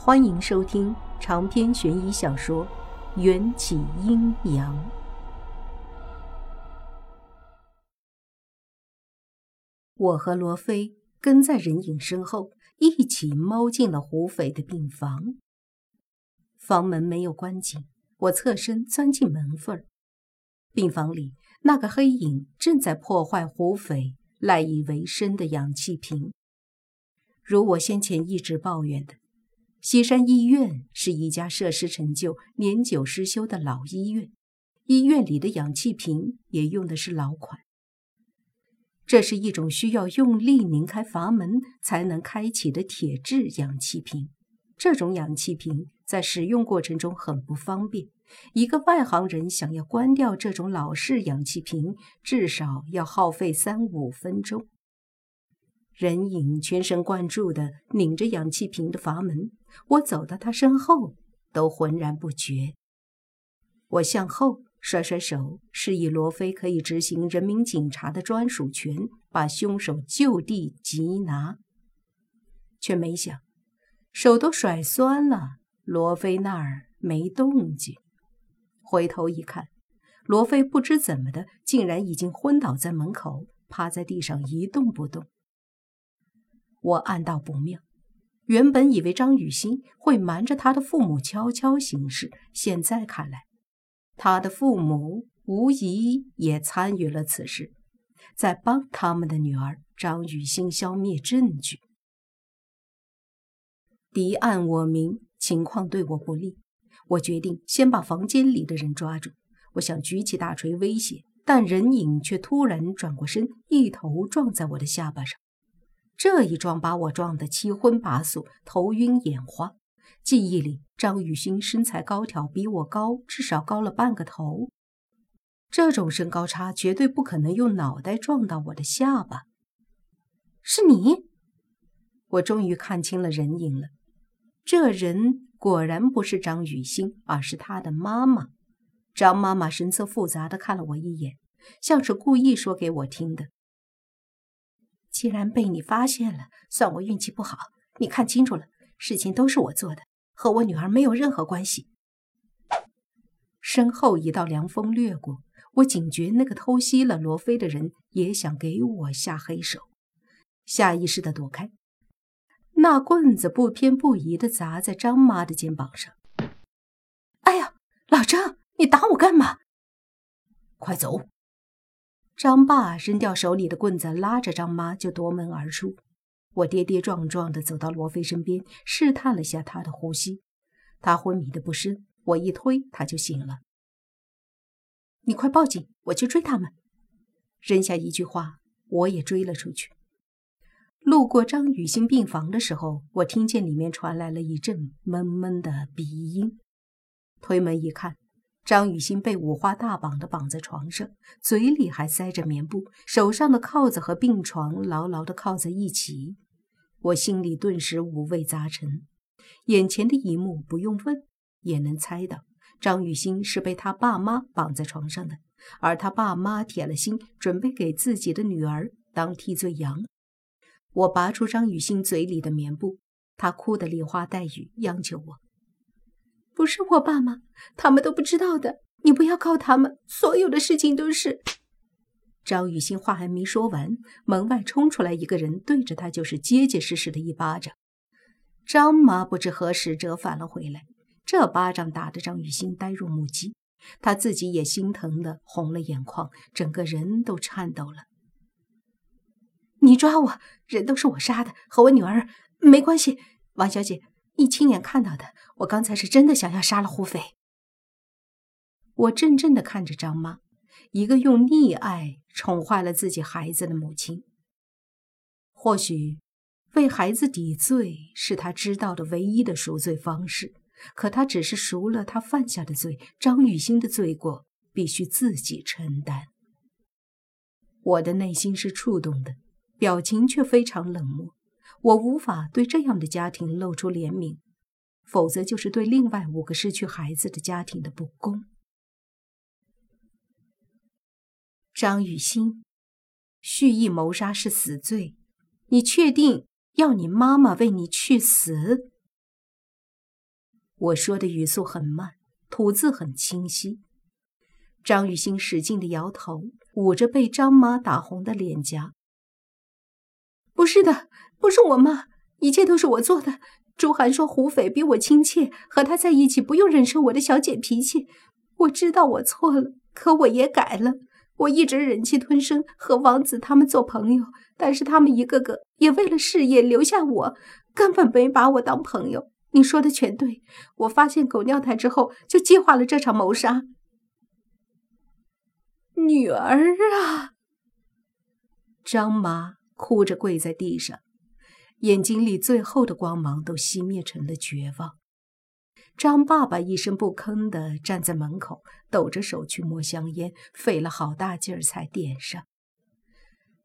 欢迎收听长篇悬疑小说《缘起阴阳》。我和罗非跟在人影身后，一起猫进了胡斐的病房。房门没有关紧，我侧身钻进门缝儿病房里，那个黑影正在破坏胡斐赖以为生的氧气瓶。如我先前一直抱怨的。西山医院是一家设施陈旧、年久失修的老医院，医院里的氧气瓶也用的是老款。这是一种需要用力拧开阀门才能开启的铁质氧气瓶。这种氧气瓶在使用过程中很不方便，一个外行人想要关掉这种老式氧气瓶，至少要耗费三五分钟。人影全神贯注地拧着氧气瓶的阀门，我走到他身后都浑然不觉。我向后甩甩手，示意罗非可以执行人民警察的专属权，把凶手就地缉拿。却没想，手都甩酸了，罗非那儿没动静。回头一看，罗非不知怎么的，竟然已经昏倒在门口，趴在地上一动不动。我暗道不妙，原本以为张雨欣会瞒着他的父母悄悄行事，现在看来，他的父母无疑也参与了此事，在帮他们的女儿张雨欣消灭证据。敌暗我明，情况对我不利，我决定先把房间里的人抓住。我想举起大锤威胁，但人影却突然转过身，一头撞在我的下巴上。这一撞把我撞得七荤八素、头晕眼花。记忆里，张雨欣身材高挑，比我高，至少高了半个头。这种身高差绝对不可能用脑袋撞到我的下巴。是你？我终于看清了人影了。这人果然不是张雨欣，而是他的妈妈。张妈妈神色复杂的看了我一眼，像是故意说给我听的。既然被你发现了，算我运气不好。你看清楚了，事情都是我做的，和我女儿没有任何关系。身后一道凉风掠过，我警觉那个偷袭了罗非的人也想给我下黑手，下意识的躲开。那棍子不偏不倚的砸在张妈的肩膀上。哎呀，老张，你打我干嘛？快走！张爸扔掉手里的棍子，拉着张妈就夺门而出。我跌跌撞撞地走到罗非身边，试探了下他的呼吸。他昏迷的不深，我一推他就醒了。你快报警，我去追他们。扔下一句话，我也追了出去。路过张雨欣病房的时候，我听见里面传来了一阵闷闷的鼻音。推门一看。张雨欣被五花大绑的绑在床上，嘴里还塞着棉布，手上的铐子和病床牢牢地靠在一起。我心里顿时五味杂陈。眼前的一幕不用问也能猜到，张雨欣是被他爸妈绑在床上的，而他爸妈铁了心准备给自己的女儿当替罪羊。我拔出张雨欣嘴里的棉布，她哭得梨花带雨，央求我。不是我爸妈，他们都不知道的。你不要告他们，所有的事情都是……张雨欣话还没说完，门外冲出来一个人，对着他就是结结实实的一巴掌。张妈不知何时折返了回来，这巴掌打得张雨欣呆若木鸡，她自己也心疼的红了眼眶，整个人都颤抖了。你抓我，人都是我杀的，和我女儿没关系，王小姐。你亲眼看到的，我刚才是真的想要杀了胡斐。我怔怔地看着张妈，一个用溺爱宠坏了自己孩子的母亲。或许为孩子抵罪是他知道的唯一的赎罪方式，可他只是赎了他犯下的罪。张雨欣的罪过必须自己承担。我的内心是触动的，表情却非常冷漠。我无法对这样的家庭露出怜悯，否则就是对另外五个失去孩子的家庭的不公。张雨欣，蓄意谋杀是死罪，你确定要你妈妈为你去死？我说的语速很慢，吐字很清晰。张雨欣使劲的摇头，捂着被张妈打红的脸颊。不是的，不是我妈，一切都是我做的。朱涵说胡斐比我亲切，和他在一起不用忍受我的小姐脾气。我知道我错了，可我也改了。我一直忍气吞声，和王子他们做朋友，但是他们一个个也为了事业留下我，根本没把我当朋友。你说的全对，我发现狗尿苔之后，就计划了这场谋杀。女儿啊！张妈哭着跪在地上，眼睛里最后的光芒都熄灭成了绝望。张爸爸一声不吭地站在门口，抖着手去摸香烟，费了好大劲儿才点上。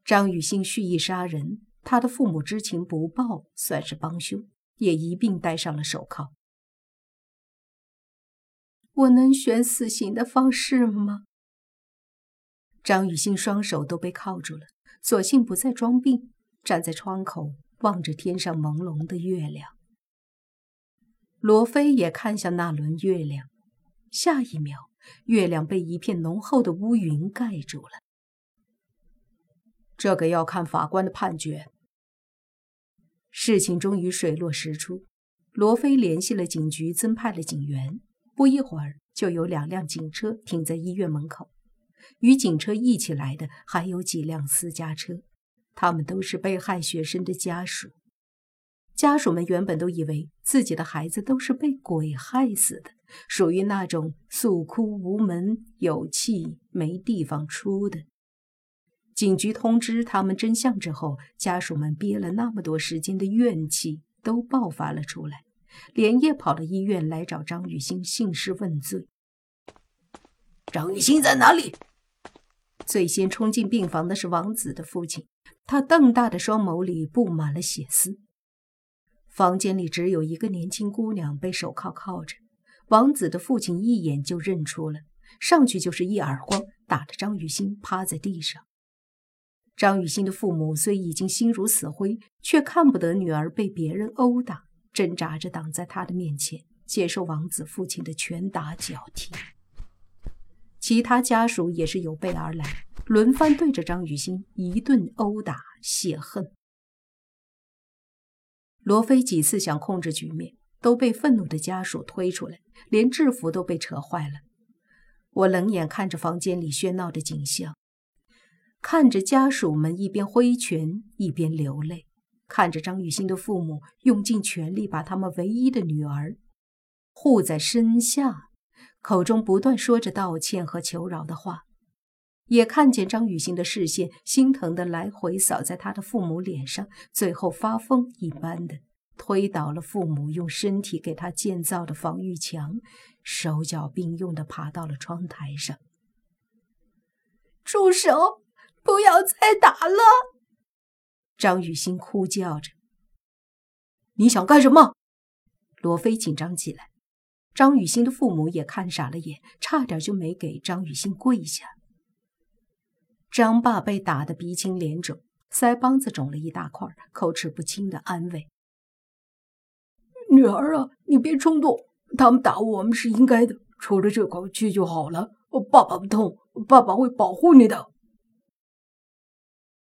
张雨欣蓄意杀人，他的父母知情不报，算是帮凶，也一并戴上了手铐。我能选死刑的方式吗？张雨欣双手都被铐住了，索性不再装病，站在窗口望着天上朦胧的月亮。罗非也看向那轮月亮，下一秒，月亮被一片浓厚的乌云盖住了。这个要看法官的判决。事情终于水落石出，罗非联系了警局，增派了警员，不一会儿就有两辆警车停在医院门口。与警车一起来的还有几辆私家车，他们都是被害学生的家属。家属们原本都以为自己的孩子都是被鬼害死的，属于那种诉哭无门、有气没地方出的。警局通知他们真相之后，家属们憋了那么多时间的怨气都爆发了出来，连夜跑到医院来找张雨欣兴师问罪。张雨欣在哪里？最先冲进病房的是王子的父亲，他瞪大的双眸里布满了血丝。房间里只有一个年轻姑娘被手铐铐着，王子的父亲一眼就认出了，上去就是一耳光，打得张雨欣趴在地上。张雨欣的父母虽已经心如死灰，却看不得女儿被别人殴打，挣扎着挡在他的面前，接受王子父亲的拳打脚踢。其他家属也是有备而来，轮番对着张雨欣一顿殴打泄恨。罗非几次想控制局面，都被愤怒的家属推出来，连制服都被扯坏了。我冷眼看着房间里喧闹的景象，看着家属们一边挥拳一边流泪，看着张雨欣的父母用尽全力把他们唯一的女儿护在身下，口中不断说着道歉和求饶的话。也看见张雨欣的视线心疼的来回扫在他的父母脸上，最后发疯一般的推倒了父母用身体给他建造的防御墙，手脚并用的爬到了窗台上。住手！不要再打了！张雨欣哭叫着。你想干什么？罗非紧张起来。张雨欣的父母也看傻了眼，差点就没给张雨欣跪下。张爸被打得鼻青脸肿，腮帮子肿了一大块，口齿不清的安慰：“女儿啊，你别冲动，他们打我们是应该的，出了这口气就好了。爸爸不痛，爸爸会保护你的。”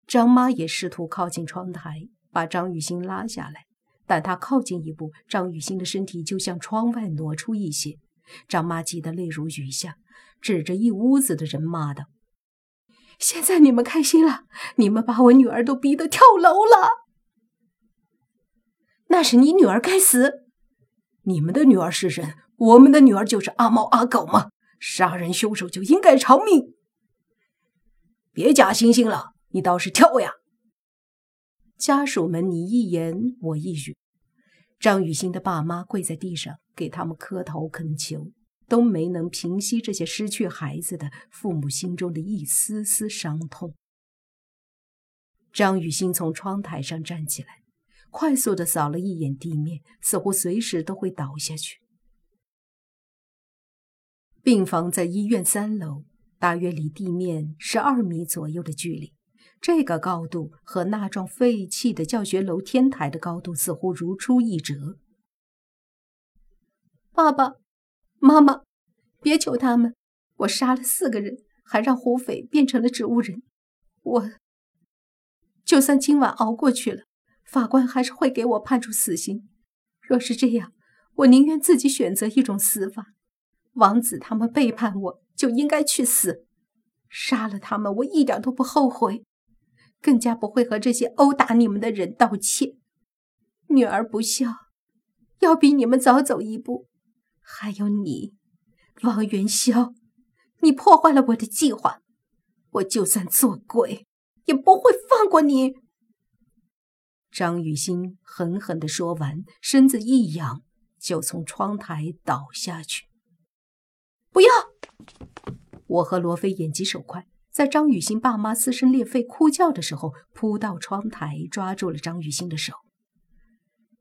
张妈也试图靠近窗台，把张雨欣拉下来，但他靠近一步，张雨欣的身体就向窗外挪出一些。张妈急得泪如雨下，指着一屋子的人骂道。现在你们开心了，你们把我女儿都逼得跳楼了。那是你女儿该死。你们的女儿是人，我们的女儿就是阿猫阿狗吗？杀人凶手就应该偿命。别假惺惺了，你倒是跳呀！家属们你一言我一语，张雨欣的爸妈跪在地上给他们磕头恳求。都没能平息这些失去孩子的父母心中的一丝丝伤痛。张雨欣从窗台上站起来，快速的扫了一眼地面，似乎随时都会倒下去。病房在医院三楼，大约离地面十二米左右的距离。这个高度和那幢废弃的教学楼天台的高度似乎如出一辙。爸爸妈妈，别求他们！我杀了四个人，还让胡斐变成了植物人。我就算今晚熬过去了，法官还是会给我判处死刑。若是这样，我宁愿自己选择一种死法。王子他们背叛我，就应该去死。杀了他们，我一点都不后悔，更加不会和这些殴打你们的人道歉。女儿不孝，要比你们早走一步。还有你，王元宵，你破坏了我的计划，我就算做鬼也不会放过你。张雨欣狠狠地说完，身子一仰，就从窗台倒下去。不要！我和罗非眼疾手快，在张雨欣爸妈撕声裂肺哭叫的时候，扑到窗台，抓住了张雨欣的手。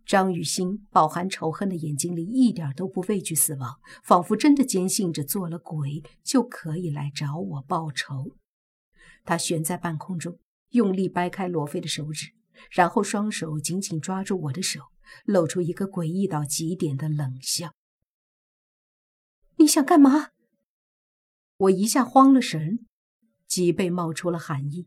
张雨欣饱含仇恨的眼睛里一点都不畏惧死亡，仿佛真的坚信着做了鬼就可以来找我报仇。他悬在半空中，用力掰开罗非的手指，然后双手紧紧抓住我的手，露出一个诡异到极点的冷笑。你想干嘛？我一下慌了神，脊背冒出了寒意。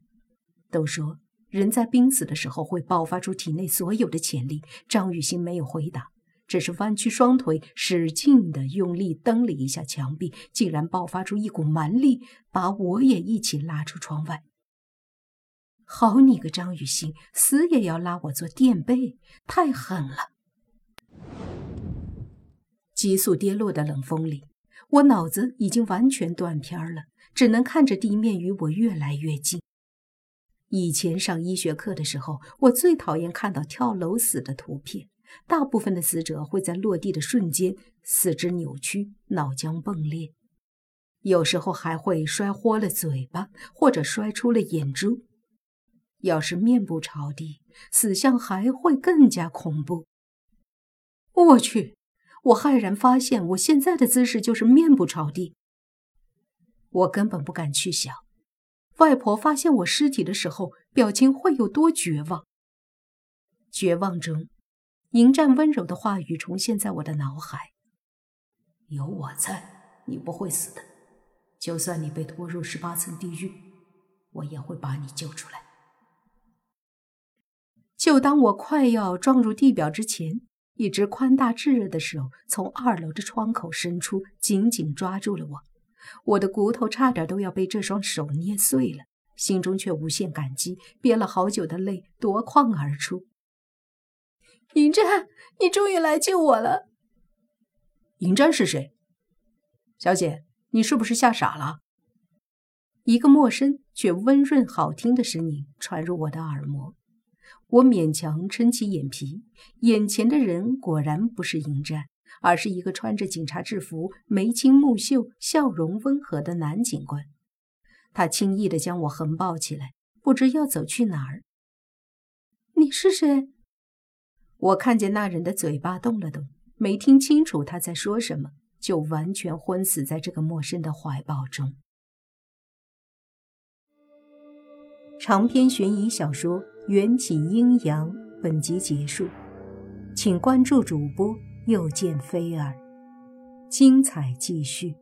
都说人在濒死的时候会爆发出体内所有的潜力。张雨欣没有回答，只是弯曲双腿，使劲的用力蹬了一下墙壁，竟然爆发出一股蛮力，把我也一起拉出窗外。好你个张雨欣，死也要拉我做垫背，太狠了！急速跌落的冷风里。我脑子已经完全断片了，只能看着地面与我越来越近。以前上医学课的时候，我最讨厌看到跳楼死的图片。大部分的死者会在落地的瞬间四肢扭曲、脑浆迸裂，有时候还会摔豁了嘴巴，或者摔出了眼珠。要是面部朝地，死相还会更加恐怖。我去！我骇然发现，我现在的姿势就是面部朝地。我根本不敢去想，外婆发现我尸体的时候，表情会有多绝望。绝望中，迎战温柔的话语重现在我的脑海：“有我在，你不会死的。就算你被拖入十八层地狱，我也会把你救出来。”就当我快要撞入地表之前。一只宽大炙热的手从二楼的窗口伸出，紧紧抓住了我。我的骨头差点都要被这双手捏碎了，心中却无限感激，憋了好久的泪夺眶而出。迎战，你终于来救我了。迎战是谁？小姐，你是不是吓傻了？一个陌生却温润好听的声音传入我的耳膜。我勉强撑起眼皮，眼前的人果然不是迎战，而是一个穿着警察制服、眉清目秀、笑容温和的男警官。他轻易地将我横抱起来，不知要走去哪儿。你是谁？我看见那人的嘴巴动了动，没听清楚他在说什么，就完全昏死在这个陌生的怀抱中。长篇悬疑小说。缘起阴阳，本集结束，请关注主播，又见菲儿，精彩继续。